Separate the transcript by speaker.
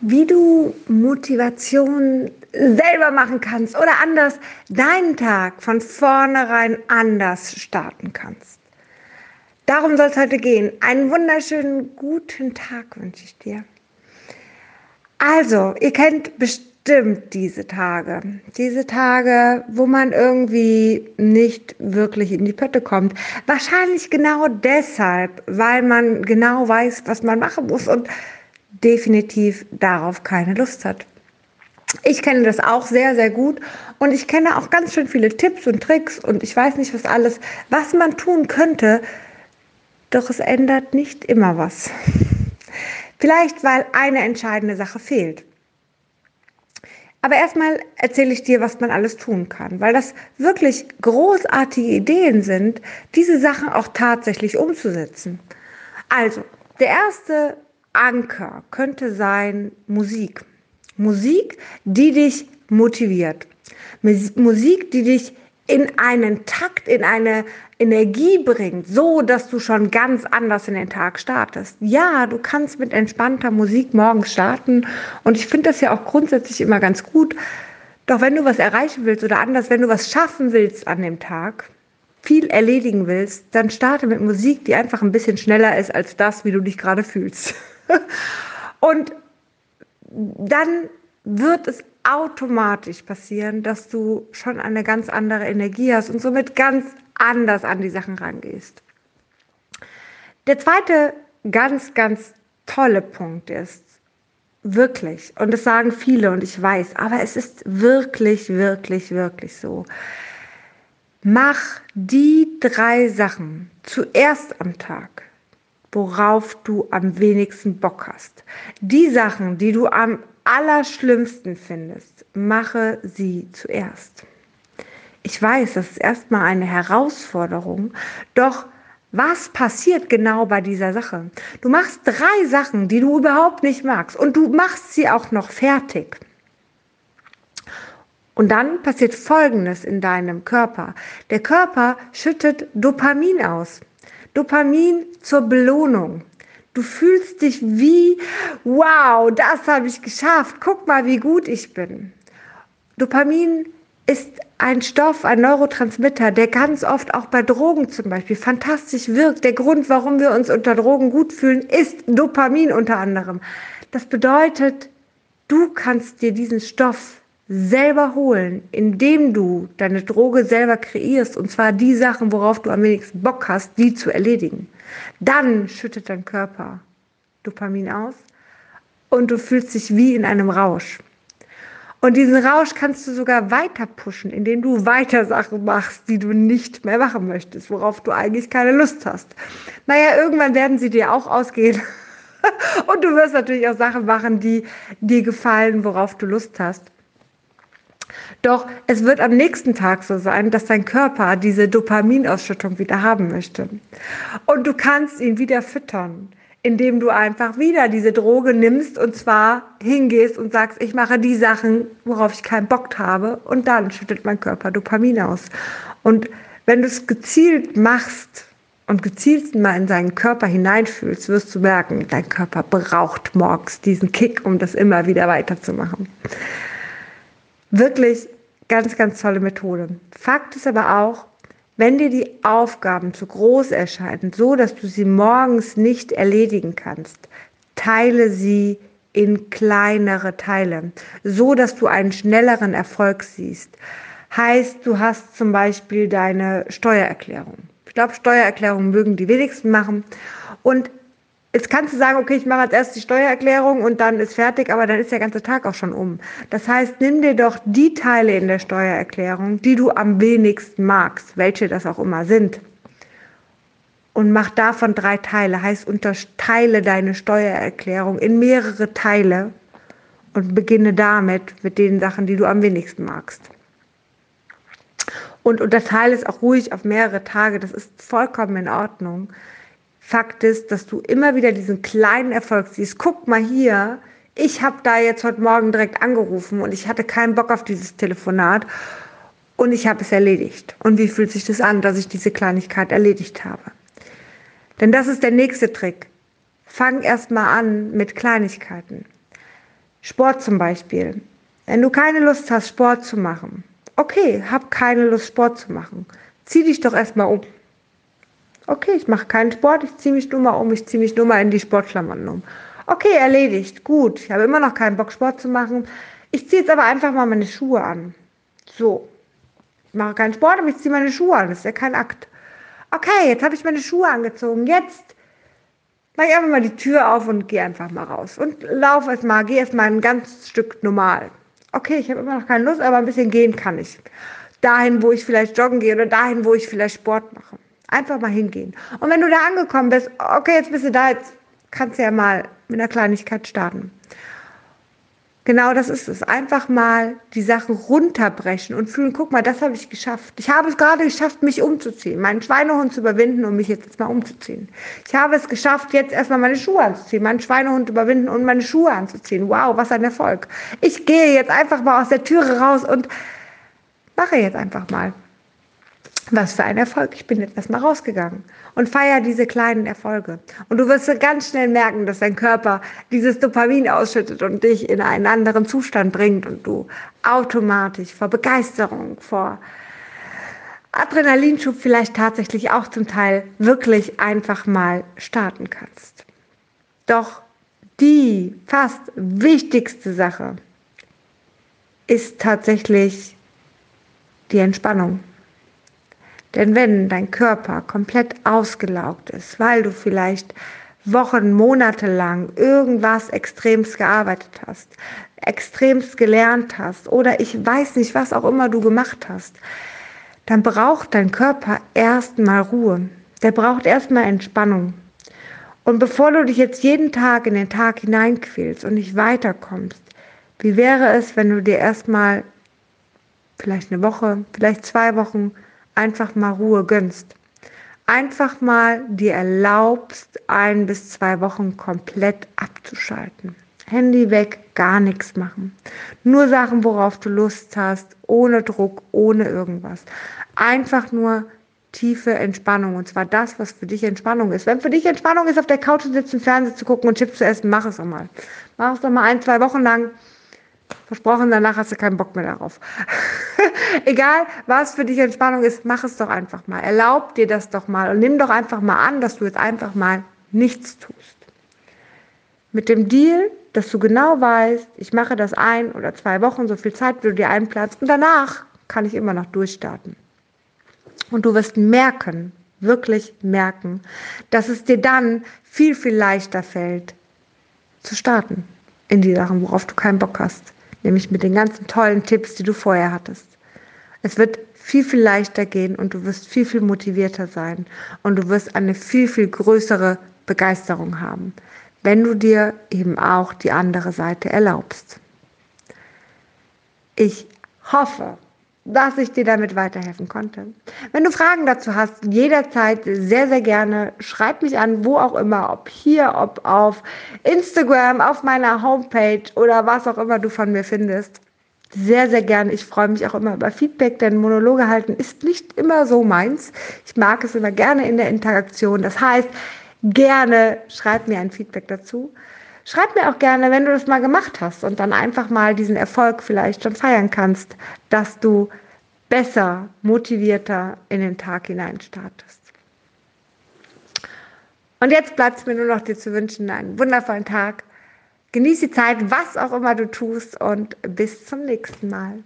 Speaker 1: wie du Motivation selber machen kannst oder anders deinen Tag von vornherein anders starten kannst. Darum soll es heute gehen. Einen wunderschönen guten Tag wünsche ich dir. Also, ihr kennt bestimmt diese Tage. Diese Tage, wo man irgendwie nicht wirklich in die Pötte kommt. Wahrscheinlich genau deshalb, weil man genau weiß, was man machen muss und definitiv darauf keine Lust hat. Ich kenne das auch sehr, sehr gut und ich kenne auch ganz schön viele Tipps und Tricks und ich weiß nicht was alles, was man tun könnte, doch es ändert nicht immer was. Vielleicht, weil eine entscheidende Sache fehlt. Aber erstmal erzähle ich dir, was man alles tun kann, weil das wirklich großartige Ideen sind, diese Sachen auch tatsächlich umzusetzen. Also, der erste Anker könnte sein Musik. Musik, die dich motiviert. Musik, die dich in einen Takt, in eine Energie bringt, so dass du schon ganz anders in den Tag startest. Ja, du kannst mit entspannter Musik morgens starten und ich finde das ja auch grundsätzlich immer ganz gut. Doch wenn du was erreichen willst oder anders, wenn du was schaffen willst an dem Tag, viel erledigen willst, dann starte mit Musik, die einfach ein bisschen schneller ist als das, wie du dich gerade fühlst. Und dann wird es automatisch passieren, dass du schon eine ganz andere Energie hast und somit ganz anders an die Sachen rangehst. Der zweite ganz, ganz tolle Punkt ist, wirklich, und das sagen viele und ich weiß, aber es ist wirklich, wirklich, wirklich so. Mach die drei Sachen zuerst am Tag, worauf du am wenigsten Bock hast. Die Sachen, die du am allerschlimmsten findest, mache sie zuerst. Ich weiß, das ist erstmal eine Herausforderung, doch was passiert genau bei dieser Sache? Du machst drei Sachen, die du überhaupt nicht magst und du machst sie auch noch fertig. Und dann passiert Folgendes in deinem Körper. Der Körper schüttet Dopamin aus. Dopamin zur Belohnung. Du fühlst dich wie, wow, das habe ich geschafft. Guck mal, wie gut ich bin. Dopamin ist ein Stoff, ein Neurotransmitter, der ganz oft auch bei Drogen zum Beispiel fantastisch wirkt. Der Grund, warum wir uns unter Drogen gut fühlen, ist Dopamin unter anderem. Das bedeutet, du kannst dir diesen Stoff selber holen, indem du deine Droge selber kreierst und zwar die Sachen, worauf du am wenigsten Bock hast, die zu erledigen. Dann schüttet dein Körper Dopamin aus und du fühlst dich wie in einem Rausch. Und diesen Rausch kannst du sogar weiter pushen, indem du weiter Sachen machst, die du nicht mehr machen möchtest, worauf du eigentlich keine Lust hast. Naja, irgendwann werden sie dir auch ausgehen. Und du wirst natürlich auch Sachen machen, die dir gefallen, worauf du Lust hast. Doch es wird am nächsten Tag so sein, dass dein Körper diese Dopaminausschüttung wieder haben möchte. Und du kannst ihn wieder füttern, indem du einfach wieder diese Droge nimmst und zwar hingehst und sagst, ich mache die Sachen, worauf ich keinen Bock habe und dann schüttet mein Körper Dopamin aus. Und wenn du es gezielt machst und gezielt mal in seinen Körper hineinfühlst, wirst du merken, dein Körper braucht morgens diesen Kick, um das immer wieder weiterzumachen. Wirklich ganz, ganz tolle Methode. Fakt ist aber auch, wenn dir die Aufgaben zu groß erscheinen, so dass du sie morgens nicht erledigen kannst, teile sie in kleinere Teile, so dass du einen schnelleren Erfolg siehst. Heißt, du hast zum Beispiel deine Steuererklärung. Ich glaube, Steuererklärungen mögen die wenigsten machen. Und Jetzt kannst du sagen, okay, ich mache als erstes die Steuererklärung und dann ist fertig, aber dann ist der ganze Tag auch schon um. Das heißt, nimm dir doch die Teile in der Steuererklärung, die du am wenigsten magst, welche das auch immer sind. Und mach davon drei Teile. Heißt, unterteile deine Steuererklärung in mehrere Teile und beginne damit mit den Sachen, die du am wenigsten magst. Und unterteile es auch ruhig auf mehrere Tage. Das ist vollkommen in Ordnung. Fakt ist, dass du immer wieder diesen kleinen Erfolg siehst. Guck mal hier, ich habe da jetzt heute Morgen direkt angerufen und ich hatte keinen Bock auf dieses Telefonat und ich habe es erledigt. Und wie fühlt sich das an, dass ich diese Kleinigkeit erledigt habe? Denn das ist der nächste Trick. Fang erst mal an mit Kleinigkeiten. Sport zum Beispiel. Wenn du keine Lust hast, Sport zu machen, okay, hab keine Lust, Sport zu machen. Zieh dich doch erstmal um. Okay, ich mache keinen Sport, ich ziehe mich nur mal um, ich ziehe mich nur mal in die Sportklamotten um. Okay, erledigt, gut. Ich habe immer noch keinen Bock, Sport zu machen. Ich ziehe jetzt aber einfach mal meine Schuhe an. So. Ich mache keinen Sport, aber ich ziehe meine Schuhe an. Das ist ja kein Akt. Okay, jetzt habe ich meine Schuhe angezogen. Jetzt mache ich einfach mal die Tür auf und gehe einfach mal raus. Und laufe erst mal, gehe erst mal ein ganz Stück normal. Okay, ich habe immer noch keine Lust, aber ein bisschen gehen kann ich. Dahin, wo ich vielleicht joggen gehe oder dahin, wo ich vielleicht Sport mache. Einfach mal hingehen. Und wenn du da angekommen bist, okay, jetzt bist du da, jetzt kannst du ja mal mit einer Kleinigkeit starten. Genau das ist es. Einfach mal die Sachen runterbrechen und fühlen, guck mal, das habe ich geschafft. Ich habe es gerade geschafft, mich umzuziehen, meinen Schweinehund zu überwinden und mich jetzt mal umzuziehen. Ich habe es geschafft, jetzt erstmal meine Schuhe anzuziehen, meinen Schweinehund überwinden und meine Schuhe anzuziehen. Wow, was ein Erfolg. Ich gehe jetzt einfach mal aus der Türe raus und mache jetzt einfach mal was für ein Erfolg. Ich bin jetzt erstmal rausgegangen und feier diese kleinen Erfolge. Und du wirst ganz schnell merken, dass dein Körper dieses Dopamin ausschüttet und dich in einen anderen Zustand bringt und du automatisch vor Begeisterung, vor Adrenalinschub vielleicht tatsächlich auch zum Teil wirklich einfach mal starten kannst. Doch die fast wichtigste Sache ist tatsächlich die Entspannung. Denn wenn dein Körper komplett ausgelaugt ist, weil du vielleicht Wochen, Monate lang irgendwas extremst gearbeitet hast, extremst gelernt hast oder ich weiß nicht, was auch immer du gemacht hast, dann braucht dein Körper erstmal Ruhe. Der braucht erstmal Entspannung. Und bevor du dich jetzt jeden Tag in den Tag hineinquälst und nicht weiterkommst, wie wäre es, wenn du dir erstmal vielleicht eine Woche, vielleicht zwei Wochen einfach mal Ruhe gönnst. Einfach mal dir erlaubst, ein bis zwei Wochen komplett abzuschalten. Handy weg, gar nichts machen. Nur Sachen, worauf du Lust hast, ohne Druck, ohne irgendwas. Einfach nur tiefe Entspannung. Und zwar das, was für dich Entspannung ist. Wenn für dich Entspannung ist, auf der Couch zu sitzen, Fernsehen zu gucken und Chips zu essen, mach es doch mal. Mach es doch mal ein, zwei Wochen lang. Versprochen, danach hast du keinen Bock mehr darauf. Egal, was für dich Entspannung ist, mach es doch einfach mal. Erlaub dir das doch mal und nimm doch einfach mal an, dass du jetzt einfach mal nichts tust. Mit dem Deal, dass du genau weißt, ich mache das ein oder zwei Wochen, so viel Zeit, wie du dir einplanst und danach kann ich immer noch durchstarten. Und du wirst merken, wirklich merken, dass es dir dann viel, viel leichter fällt, zu starten in die Sachen, worauf du keinen Bock hast nämlich mit den ganzen tollen Tipps, die du vorher hattest. Es wird viel, viel leichter gehen und du wirst viel, viel motivierter sein und du wirst eine viel, viel größere Begeisterung haben, wenn du dir eben auch die andere Seite erlaubst. Ich hoffe, dass ich dir damit weiterhelfen konnte. Wenn du Fragen dazu hast, jederzeit sehr, sehr gerne, schreib mich an, wo auch immer, ob hier, ob auf Instagram, auf meiner Homepage oder was auch immer du von mir findest. Sehr, sehr gerne. Ich freue mich auch immer über Feedback, denn Monologe halten ist nicht immer so meins. Ich mag es immer gerne in der Interaktion. Das heißt, gerne schreib mir ein Feedback dazu. Schreib mir auch gerne, wenn du das mal gemacht hast und dann einfach mal diesen Erfolg vielleicht schon feiern kannst, dass du besser, motivierter in den Tag hinein startest. Und jetzt bleibt es mir nur noch dir zu wünschen, einen wundervollen Tag. Genieß die Zeit, was auch immer du tust und bis zum nächsten Mal.